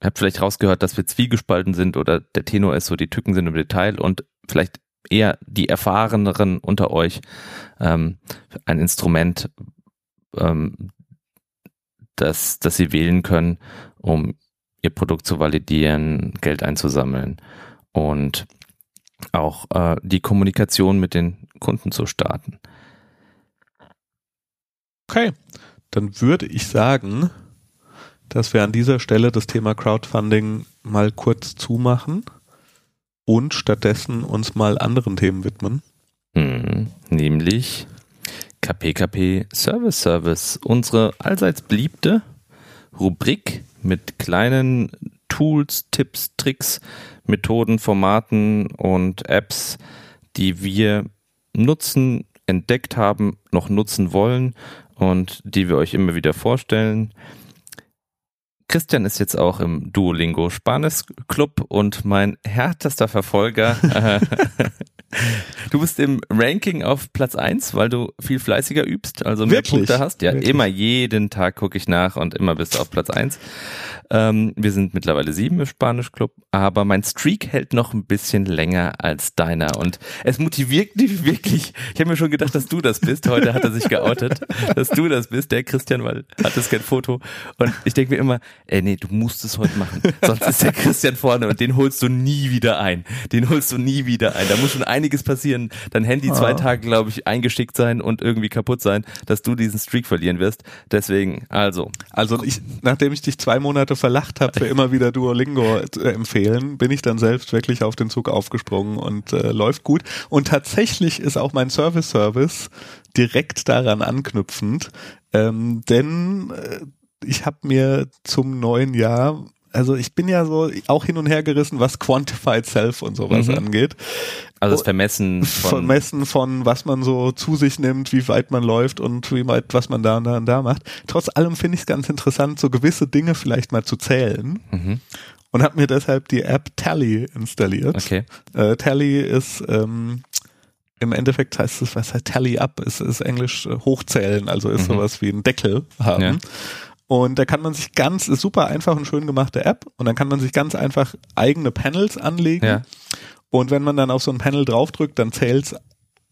Ihr habt vielleicht rausgehört, dass wir zwiegespalten sind oder der Tenor ist so, die Tücken sind im Detail und vielleicht eher die Erfahreneren unter euch ähm, ein Instrument, ähm, das, das sie wählen können, um ihr Produkt zu validieren, Geld einzusammeln und auch äh, die Kommunikation mit den Kunden zu starten. Okay, dann würde ich sagen, dass wir an dieser Stelle das Thema Crowdfunding mal kurz zumachen und stattdessen uns mal anderen Themen widmen. Hm, nämlich KPKP Service Service, unsere allseits beliebte Rubrik mit kleinen Tools, Tipps, Tricks, Methoden, Formaten und Apps, die wir nutzen, entdeckt haben, noch nutzen wollen und die wir euch immer wieder vorstellen. Christian ist jetzt auch im Duolingo Spanisch Club und mein härtester Verfolger. <laughs> du bist im Ranking auf Platz eins, weil du viel fleißiger übst, also mehr Wirklich? Punkte hast. Ja, Wirklich? immer jeden Tag gucke ich nach und immer bist du auf Platz eins. Ähm, wir sind mittlerweile sieben im Spanisch Club, aber mein Streak hält noch ein bisschen länger als deiner und es motiviert <laughs> mich wirklich. Ich habe mir schon gedacht, dass du das bist. Heute hat er sich geoutet, dass du das bist, der Christian, weil hat es kein Foto. Und ich denke mir immer, ey, nee, du musst es heute machen. Sonst ist der Christian vorne und den holst du nie wieder ein. Den holst du nie wieder ein. Da muss schon einiges passieren. Dein Handy oh. zwei Tage, glaube ich, eingeschickt sein und irgendwie kaputt sein, dass du diesen Streak verlieren wirst. Deswegen, also. Also ich, nachdem ich dich zwei Monate verlacht habe, für immer wieder Duolingo äh, empfehlen, bin ich dann selbst wirklich auf den Zug aufgesprungen und äh, läuft gut. Und tatsächlich ist auch mein Service-Service direkt daran anknüpfend, ähm, denn äh, ich habe mir zum neuen Jahr also ich bin ja so auch hin und her gerissen, was Quantified Self und sowas mhm. angeht. Also das Vermessen von Vermessen von was man so zu sich nimmt, wie weit man läuft und wie weit was man da und da und da macht. Trotz allem finde ich es ganz interessant, so gewisse Dinge vielleicht mal zu zählen. Mhm. Und habe mir deshalb die App Tally installiert. Okay. Äh, Tally ist ähm, im Endeffekt heißt es, was heißt Tally Up, ist, ist Englisch äh, hochzählen, also ist mhm. sowas wie ein Deckel haben. Ja. Und da kann man sich ganz, ist super einfach und schön gemachte App und dann kann man sich ganz einfach eigene Panels anlegen. Ja. Und wenn man dann auf so ein Panel draufdrückt, dann zählt's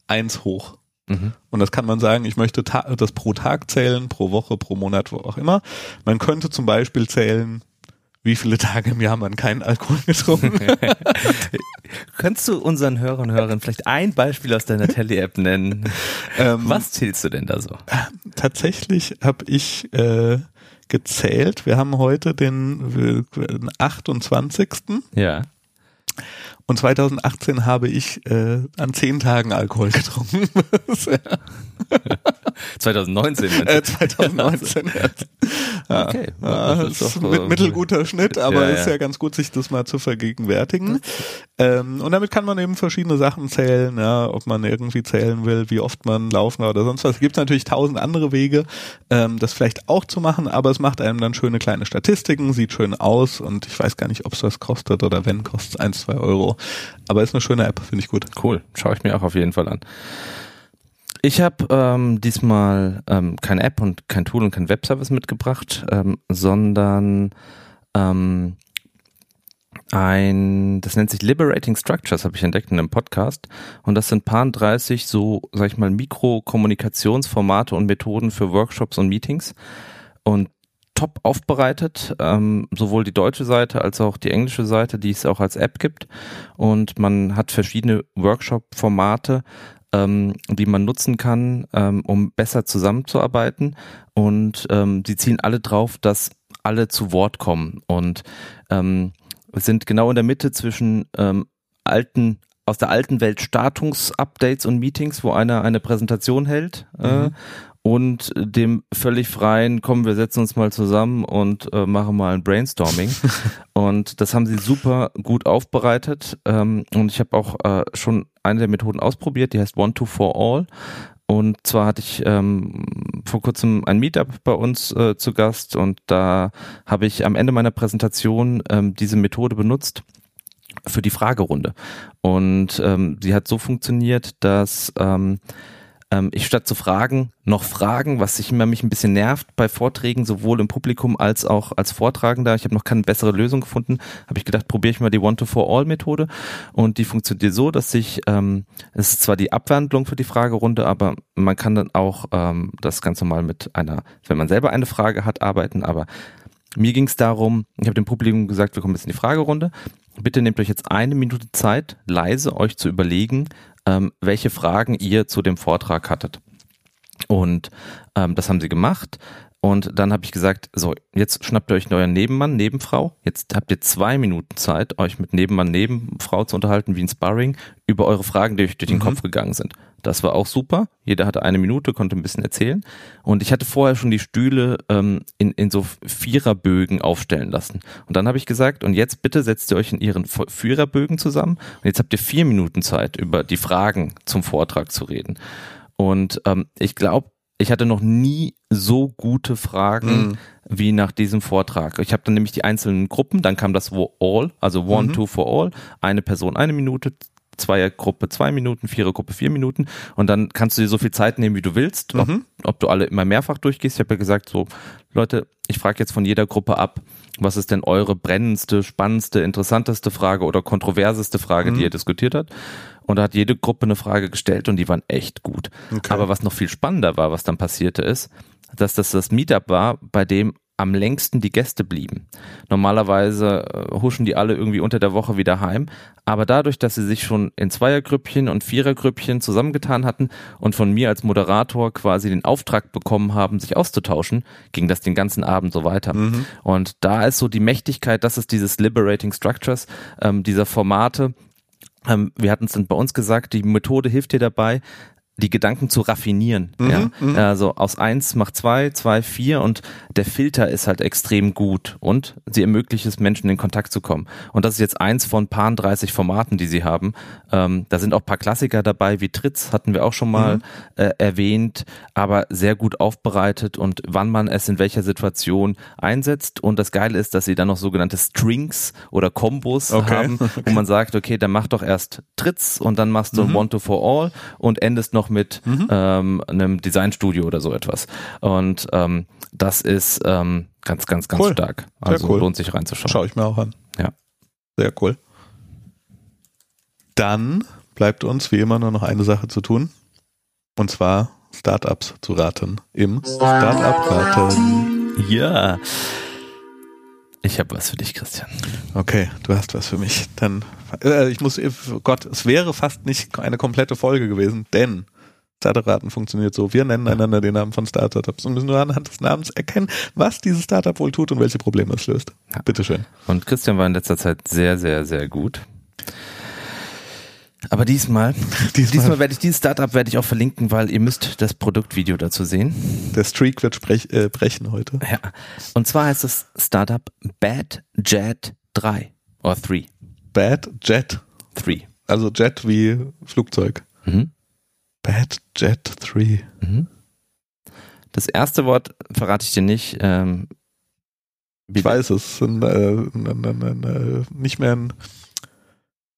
eins hoch. Mhm. Und das kann man sagen, ich möchte das pro Tag zählen, pro Woche, pro Monat, wo auch immer. Man könnte zum Beispiel zählen, wie viele Tage im Jahr man keinen Alkohol getrunken <laughs> hat. Könntest du unseren Hörern und Hörern vielleicht ein Beispiel aus deiner Tele-App nennen? Ähm, Was zählst du denn da so? Tatsächlich habe ich äh, gezählt. Wir haben heute den, den 28. Ja. Und 2018 habe ich äh, an zehn Tagen Alkohol getrunken. <laughs> 2019. <laughs> Äh, 2019. <laughs> ja. Okay. Ja, das ist mit mittelguter Schnitt, aber ja, ist ja ganz gut, sich das mal zu vergegenwärtigen. Ähm, und damit kann man eben verschiedene Sachen zählen, ja, ob man irgendwie zählen will, wie oft man laufen oder sonst was. Es gibt natürlich tausend andere Wege, ähm, das vielleicht auch zu machen, aber es macht einem dann schöne kleine Statistiken, sieht schön aus und ich weiß gar nicht, ob es das kostet oder wenn, kostet es ein, zwei Euro. Aber ist eine schöne App, finde ich gut. Cool, schaue ich mir auch auf jeden Fall an. Ich habe ähm, diesmal ähm, keine App und kein Tool und kein Webservice mitgebracht, ähm, sondern ähm, ein, das nennt sich Liberating Structures, habe ich entdeckt in einem Podcast. Und das sind paar 30 so, sag ich mal, Mikrokommunikationsformate und Methoden für Workshops und Meetings. Und top aufbereitet, ähm, sowohl die deutsche Seite als auch die englische Seite, die es auch als App gibt. Und man hat verschiedene Workshop-Formate, ähm, die man nutzen kann, ähm, um besser zusammenzuarbeiten. Und ähm, die zielen alle drauf, dass alle zu Wort kommen und ähm, sind genau in der Mitte zwischen ähm, alten aus der alten Welt Statungs-Updates und Meetings, wo einer eine Präsentation hält äh, mhm. Und dem völlig freien, kommen wir setzen uns mal zusammen und äh, machen mal ein Brainstorming. <laughs> und das haben sie super gut aufbereitet. Ähm, und ich habe auch äh, schon eine der Methoden ausprobiert, die heißt One to For All. Und zwar hatte ich ähm, vor kurzem ein Meetup bei uns äh, zu Gast und da habe ich am Ende meiner Präsentation ähm, diese Methode benutzt für die Fragerunde. Und ähm, sie hat so funktioniert, dass ähm, ähm, ich statt zu fragen noch fragen, was sich immer mich ein bisschen nervt bei Vorträgen, sowohl im Publikum als auch als Vortragender. Ich habe noch keine bessere Lösung gefunden. Habe ich gedacht, probiere ich mal die One-to-For-All-Methode. Und die funktioniert so, dass sich, ähm, es ist zwar die Abwandlung für die Fragerunde, aber man kann dann auch ähm, das Ganze mal mit einer, wenn man selber eine Frage hat, arbeiten. Aber mir ging es darum, ich habe dem Publikum gesagt, wir kommen jetzt in die Fragerunde. Bitte nehmt euch jetzt eine Minute Zeit, leise euch zu überlegen, ähm, welche Fragen ihr zu dem Vortrag hattet. Und ähm, das haben sie gemacht. Und dann habe ich gesagt, so, jetzt schnappt ihr euch euren Nebenmann, Nebenfrau. Jetzt habt ihr zwei Minuten Zeit, euch mit Nebenmann, Nebenfrau zu unterhalten, wie ein Sparring, über eure Fragen, die euch durch den mhm. Kopf gegangen sind. Das war auch super. Jeder hatte eine Minute, konnte ein bisschen erzählen. Und ich hatte vorher schon die Stühle ähm, in, in so Viererbögen aufstellen lassen. Und dann habe ich gesagt, und jetzt bitte setzt ihr euch in ihren Viererbögen zusammen. Und jetzt habt ihr vier Minuten Zeit, über die Fragen zum Vortrag zu reden. Und ähm, ich glaube, ich hatte noch nie so gute Fragen mhm. wie nach diesem Vortrag. Ich habe dann nämlich die einzelnen Gruppen, dann kam das All, also One, mhm. Two for All, eine Person eine Minute, Zweiergruppe zwei Minuten, Vierergruppe vier Minuten und dann kannst du dir so viel Zeit nehmen, wie du willst, ob, mhm. ob du alle immer mehrfach durchgehst. Ich habe ja gesagt, so Leute, ich frage jetzt von jeder Gruppe ab, was ist denn eure brennendste, spannendste, interessanteste Frage oder kontroverseste Frage, mhm. die ihr diskutiert habt? Und da hat jede Gruppe eine Frage gestellt und die waren echt gut. Okay. Aber was noch viel spannender war, was dann passierte, ist, dass das das Meetup war, bei dem am längsten die Gäste blieben. Normalerweise äh, huschen die alle irgendwie unter der Woche wieder heim, aber dadurch, dass sie sich schon in Zweiergrüppchen und Vierergrüppchen zusammengetan hatten und von mir als Moderator quasi den Auftrag bekommen haben, sich auszutauschen, ging das den ganzen Abend so weiter. Mhm. Und da ist so die Mächtigkeit, das ist dieses Liberating Structures, ähm, dieser Formate, ähm, wir hatten es dann bei uns gesagt, die Methode hilft dir dabei, die Gedanken zu raffinieren. Mhm, ja. Mhm. Also aus eins macht zwei, zwei, vier und der Filter ist halt extrem gut und sie ermöglicht es Menschen in Kontakt zu kommen. Und das ist jetzt eins von paar 30 Formaten, die sie haben. Ähm, da sind auch paar Klassiker dabei, wie Tritz hatten wir auch schon mal mhm. äh, erwähnt, aber sehr gut aufbereitet und wann man es in welcher Situation einsetzt. Und das Geile ist, dass sie dann noch sogenannte Strings oder Kombos okay. haben, wo man <laughs> sagt, okay, dann mach doch erst Tritz und dann machst du mhm. One to for All und endest noch mit mhm. ähm, einem Designstudio oder so etwas. Und ähm, das ist ähm, ganz, ganz, ganz cool. stark. Also cool. lohnt sich reinzuschauen. Schau ich mir auch an. Ja. Sehr cool. Dann bleibt uns wie immer nur noch eine Sache zu tun. Und zwar Startups zu raten. Im Startup raten. Ja. Ich habe was für dich, Christian. Okay, du hast was für mich. Dann, äh, ich muss, oh Gott, es wäre fast nicht eine komplette Folge gewesen, denn Startup-Raten funktioniert so. Wir nennen einander den Namen von Startups und müssen nur anhand des Namens erkennen, was dieses Startup wohl tut und welche Probleme es löst. Ja. Bitteschön. Und Christian war in letzter Zeit sehr, sehr, sehr gut. Aber diesmal, <laughs> diesmal, diesmal werde ich dieses Startup werde ich auch verlinken, weil ihr müsst das Produktvideo dazu sehen. Der Streak wird sprech, äh, brechen heute. Ja. Und zwar heißt das Startup Bad Jet 3 oder 3. Bad Jet 3. Also Jet wie Flugzeug. Mhm. Bad Jet 3. Mhm. Das erste Wort verrate ich dir nicht. Ähm, ich weiß es. Ein, äh, ein, ein, nicht mehr ein.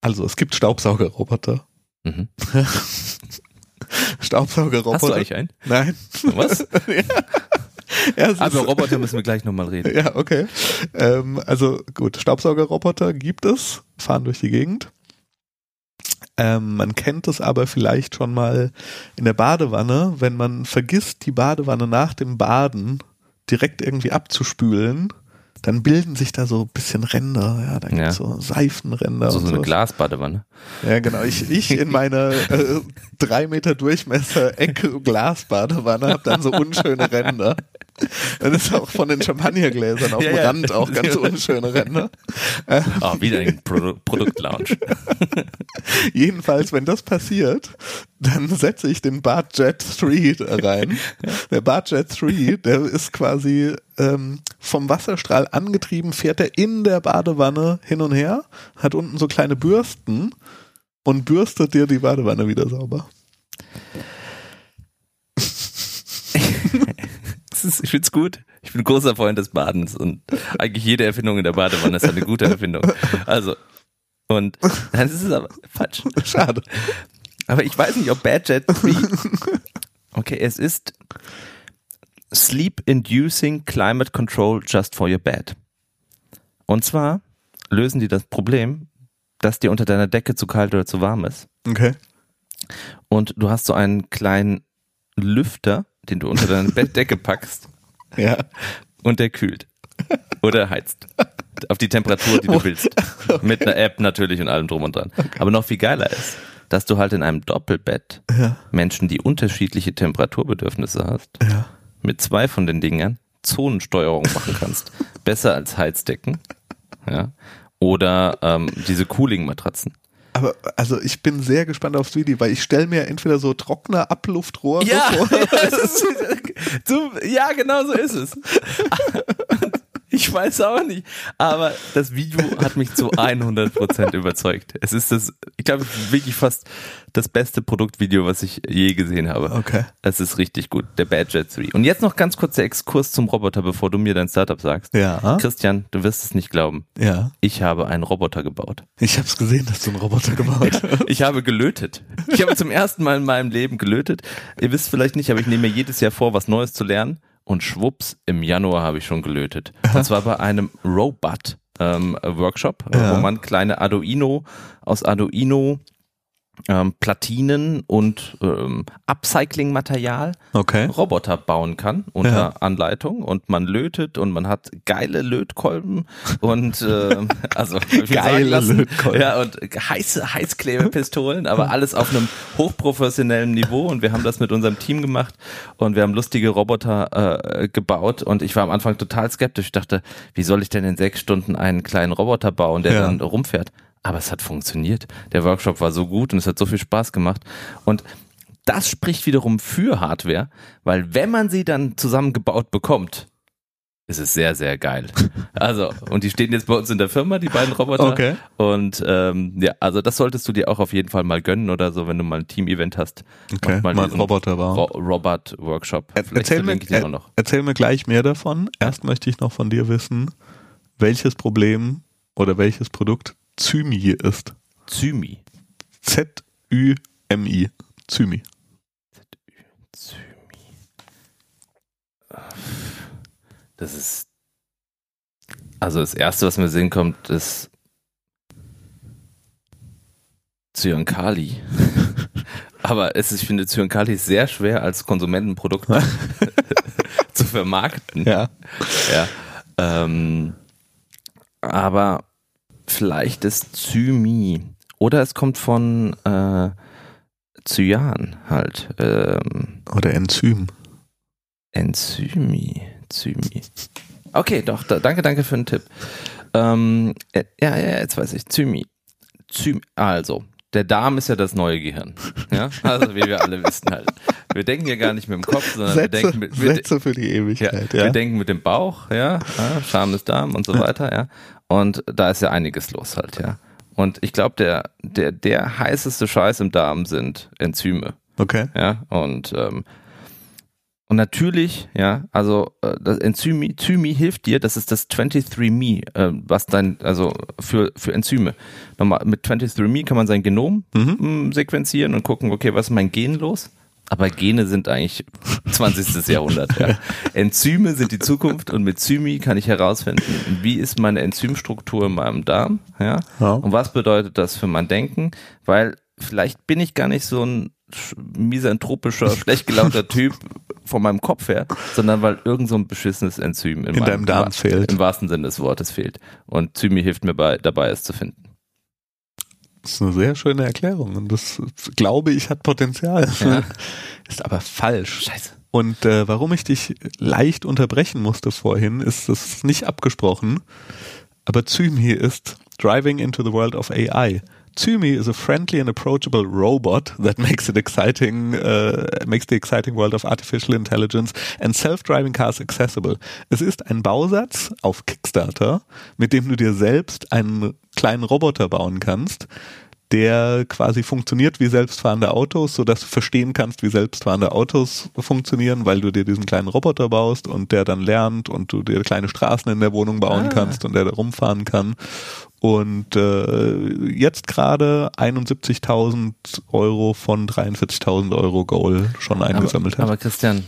Also es gibt Staubsaugerroboter. Mhm. <laughs> Staubsaugerroboter. Hast du eigentlich einen? Nein. Was? <laughs> ja. Ja, Aber Roboter müssen wir gleich nochmal reden. Ja, okay. Ähm, also gut, Staubsaugerroboter gibt es, fahren durch die Gegend. Ähm, man kennt es aber vielleicht schon mal in der Badewanne, wenn man vergisst, die Badewanne nach dem Baden direkt irgendwie abzuspülen, dann bilden sich da so ein bisschen Ränder, ja, da gibt's Ja. so Seifenränder. So, und so eine. Glasbadewanne. Ja, genau. Ich, ich in meiner äh, drei Meter Durchmesser Ecke Glasbadewanne habe dann so unschöne Ränder. <laughs> Dann ist auch von den Champagnergläsern auf Ja, dem ja. Rand auch ganz unschöne Ränder. Äh, Oh, wieder ein Produ Produktlaunch. <laughs> jedenfalls, wenn das passiert, dann setze ich den Bartjet 3 da rein. Der Bartjet 3, der ist quasi ähm, vom Wasserstrahl angetrieben, fährt er in der Badewanne hin und her, hat unten so kleine Bürsten und bürstet dir die Badewanne wieder sauber. Das ist, ich find's gut. Ich bin großer Freund des Badens und eigentlich jede Erfindung in der Badewanne ist eine gute Erfindung. Also, und dann ist es aber falsch. Schade. Aber ich weiß nicht, ob Badjet 3. Okay, es ist Sleep Inducing Climate Control Just for Your Bed. Und zwar lösen die das Problem, dass dir unter deiner Decke zu kalt oder zu warm ist. Okay. Und du hast so einen kleinen Lüfter, den du unter deine Bettdecke packst Ja. und der kühlt. Oder heizt. Auf die Temperatur, die du willst. Mit einer App natürlich und allem drum und dran. Aber noch viel geiler ist, dass du halt in einem Doppelbett Ja. Menschen, die unterschiedliche Temperaturbedürfnisse hast, Ja. mit zwei von den Dingern Zonensteuerung machen kannst. Besser als Heizdecken. Ja. Oder ähm, diese Cooling-Matratzen. Aber also ich bin sehr gespannt aufs Video, weil ich stelle mir entweder so trockene Abluftrohre Ja, vor. <laughs> es ist, so, ja, genau so ist es. <laughs> Ich weiß auch nicht, aber das Video hat mich zu 100% überzeugt. Es ist das, ich glaube, es ist wirklich fast das beste Produktvideo, was ich je gesehen habe. Okay. Es ist richtig gut, der Badget 3. Und jetzt noch ganz kurz der Exkurs zum Roboter, bevor du mir dein Startup sagst. Ja. Christian, du wirst es nicht glauben. Ja. Ich habe einen Roboter gebaut. Ich habe es gesehen, dass du einen Roboter gebaut hast. <laughs> Ich habe gelötet. Ich habe zum ersten Mal in meinem Leben gelötet. Ihr wisst vielleicht nicht, aber ich nehme mir jedes Jahr vor, was Neues zu lernen. Und schwupps, im Januar habe ich schon gelötet. Und zwar bei einem Robot ähm, Workshop, äh, Ja. wo man kleine Arduino aus Arduino ähm, Platinen und ähm, Upcycling-Material Okay. Roboter bauen kann unter Ja. Anleitung und man lötet und man hat geile Lötkolben und äh, <laughs> also Geile lassen, Lötkolben. ja und heiße Heißklebepistolen, aber <laughs> alles auf einem hochprofessionellen Niveau und wir haben das mit unserem Team gemacht und wir haben lustige Roboter äh, gebaut und ich war am Anfang total skeptisch. Ich dachte, wie soll ich denn in sechs Stunden einen kleinen Roboter bauen, der Ja. dann rumfährt? Aber es hat funktioniert. Der Workshop war so gut und es hat so viel Spaß gemacht und das spricht wiederum für Hardware, weil wenn man sie dann zusammengebaut bekommt, ist es sehr, sehr geil. <laughs> Also, und die stehen jetzt bei uns in der Firma, die beiden Roboter. Okay. Und ähm, ja, also das solltest du dir auch auf jeden Fall mal gönnen oder so, wenn du mal ein Team-Event hast. Okay. Mal diesen Roboter bauen. Ro Robot-Workshop. Er- Erzähl mir, er, noch. erzähl mir gleich mehr davon. Erst möchte ich noch von dir wissen, welches Problem oder welches Produkt Zymi ist. Zymi. Z-Ü-M-I. Zymi. Zymi. Das ist. Also das erste, was mir Sinn kommt, ist Zyankali. <laughs> Aber es ist, ich finde Zyankali sehr schwer als Konsumentenprodukt <laughs> <laughs> zu vermarkten. Ja. Ja. Ähm, aber vielleicht ist Zymi. Oder es kommt von äh, Cyan halt. Ähm, Oder Enzym. Enzymi. Zymi. Okay, doch, da, danke, danke für den Tipp. Ähm, äh, ja, ja, jetzt weiß ich. Zymi. Zymi. Also, der Darm ist ja das neue Gehirn. Ja, also wie wir alle wissen halt. Wir denken ja gar nicht mit dem Kopf, sondern wir Sätze, denken mit, wir, Sätze für die ja, Ewigkeit. wir Ja. denken mit dem Bauch, ja, ja Scham ist Darm und so weiter, ja. Und da ist ja einiges los halt, ja. Und ich glaube, der, der, der heißeste Scheiß im Darm sind Enzyme, Okay. ja. Und, ähm, und natürlich, ja, also äh, das Enzymi, Zymi hilft dir, das ist das 23me, äh, was dein, also für, für Enzyme. Nochmal, mit 23me kann man sein Genom mh, sequenzieren und gucken, okay, was ist mein Gen los? Aber Gene sind eigentlich 20. Jahrhundert. Ja. Enzyme sind die Zukunft und mit Zymi kann ich herausfinden, wie ist meine Enzymstruktur in meinem Darm, ja, Ja. und was bedeutet das für mein Denken, weil vielleicht bin ich gar nicht so ein sch- misanthropischer, <laughs> schlecht gelaunter Typ von meinem Kopf her, sondern weil irgend so ein beschissenes Enzym in, In deinem Darm fehlt. Im wahrsten Sinne des Wortes fehlt. Und Zymi hilft mir bei, dabei, es zu finden. Das ist eine sehr schöne Erklärung und das glaube ich hat Potenzial. Ja. <laughs> Ist aber falsch. Scheiße. Und äh, warum ich dich leicht unterbrechen musste vorhin, ist das ist nicht abgesprochen, aber Zymi ist Driving into the World of AI. Zymi is a friendly and approachable robot that makes it exciting, uh, makes the exciting world of artificial intelligence and self-driving cars accessible. Es ist ein Bausatz auf Kickstarter, mit dem du dir selbst einen kleinen Roboter bauen kannst, der quasi funktioniert wie selbstfahrende Autos, so dass du verstehen kannst, wie selbstfahrende Autos funktionieren, weil du dir diesen kleinen Roboter baust und der dann lernt und du dir kleine Straßen in der Wohnung bauen Ah. kannst und der da rumfahren kann. Und äh, jetzt gerade 71.000 Euro von 43.000 Euro Goal schon eingesammelt aber, hat. aber Christian,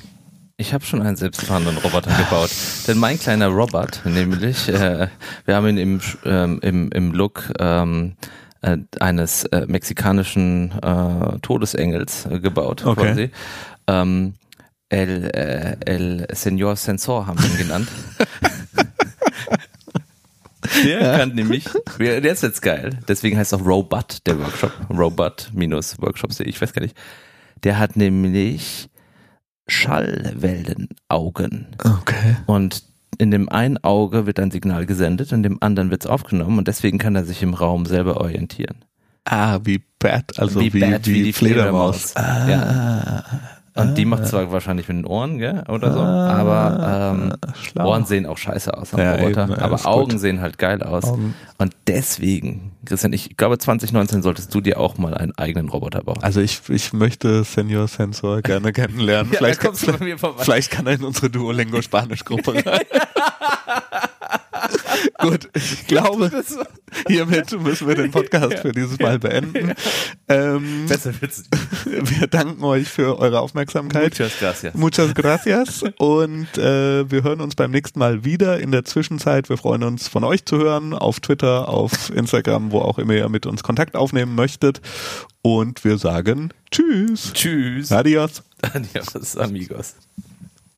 ich habe schon einen selbstfahrenden Roboter gebaut. Denn mein kleiner Robot, nämlich, äh, wir haben ihn im, ähm, im, im Look ähm, äh, eines äh, mexikanischen äh, Todesengels äh, gebaut, Okay. quasi. Ähm, El, äh, El Senor Sensor haben wir ihn genannt. <laughs> Der kann nämlich, der ist jetzt geil. Deswegen heißt auch Robot, der Workshop. Robot-Workshops.de, ich weiß gar nicht. Der hat nämlich Schallwellenaugen. Okay. Und in dem einen Auge wird ein Signal gesendet, in dem anderen wird es aufgenommen und deswegen kann er sich im Raum selber orientieren. Ah, wie Bat, also wie, wie, Bat, wie die Fledermaus. Fledermaus. Ja. Und die macht zwar wahrscheinlich mit den Ohren, gell, oder so, aber ähm, schlau. Ohren sehen auch scheiße aus am Ja, Roboter, eben, ja, aber gut. Augen sehen halt geil aus. Augen. Und deswegen, Christian, ich glaube 2019 solltest du dir auch mal einen eigenen Roboter bauen. Also ich, ich möchte Senior Sensor gerne <laughs> kennenlernen. Ja, vielleicht, kommst du bei mir vorbei. vielleicht kann er in unsere Duolingo Spanisch-Gruppe <laughs> rein. Gut, ich <laughs> glaube, hiermit müssen wir den Podcast für dieses Mal beenden. Ähm, Besser wird's. <laughs> wir danken euch für eure Aufmerksamkeit. Muchas gracias. Muchas gracias <laughs> und äh, wir hören uns beim nächsten Mal wieder. In der Zwischenzeit, wir freuen uns von euch zu hören, auf Twitter, auf Instagram, wo auch immer ihr mit uns Kontakt aufnehmen möchtet. Und wir sagen Tschüss. Tschüss. Adios. Adios, amigos.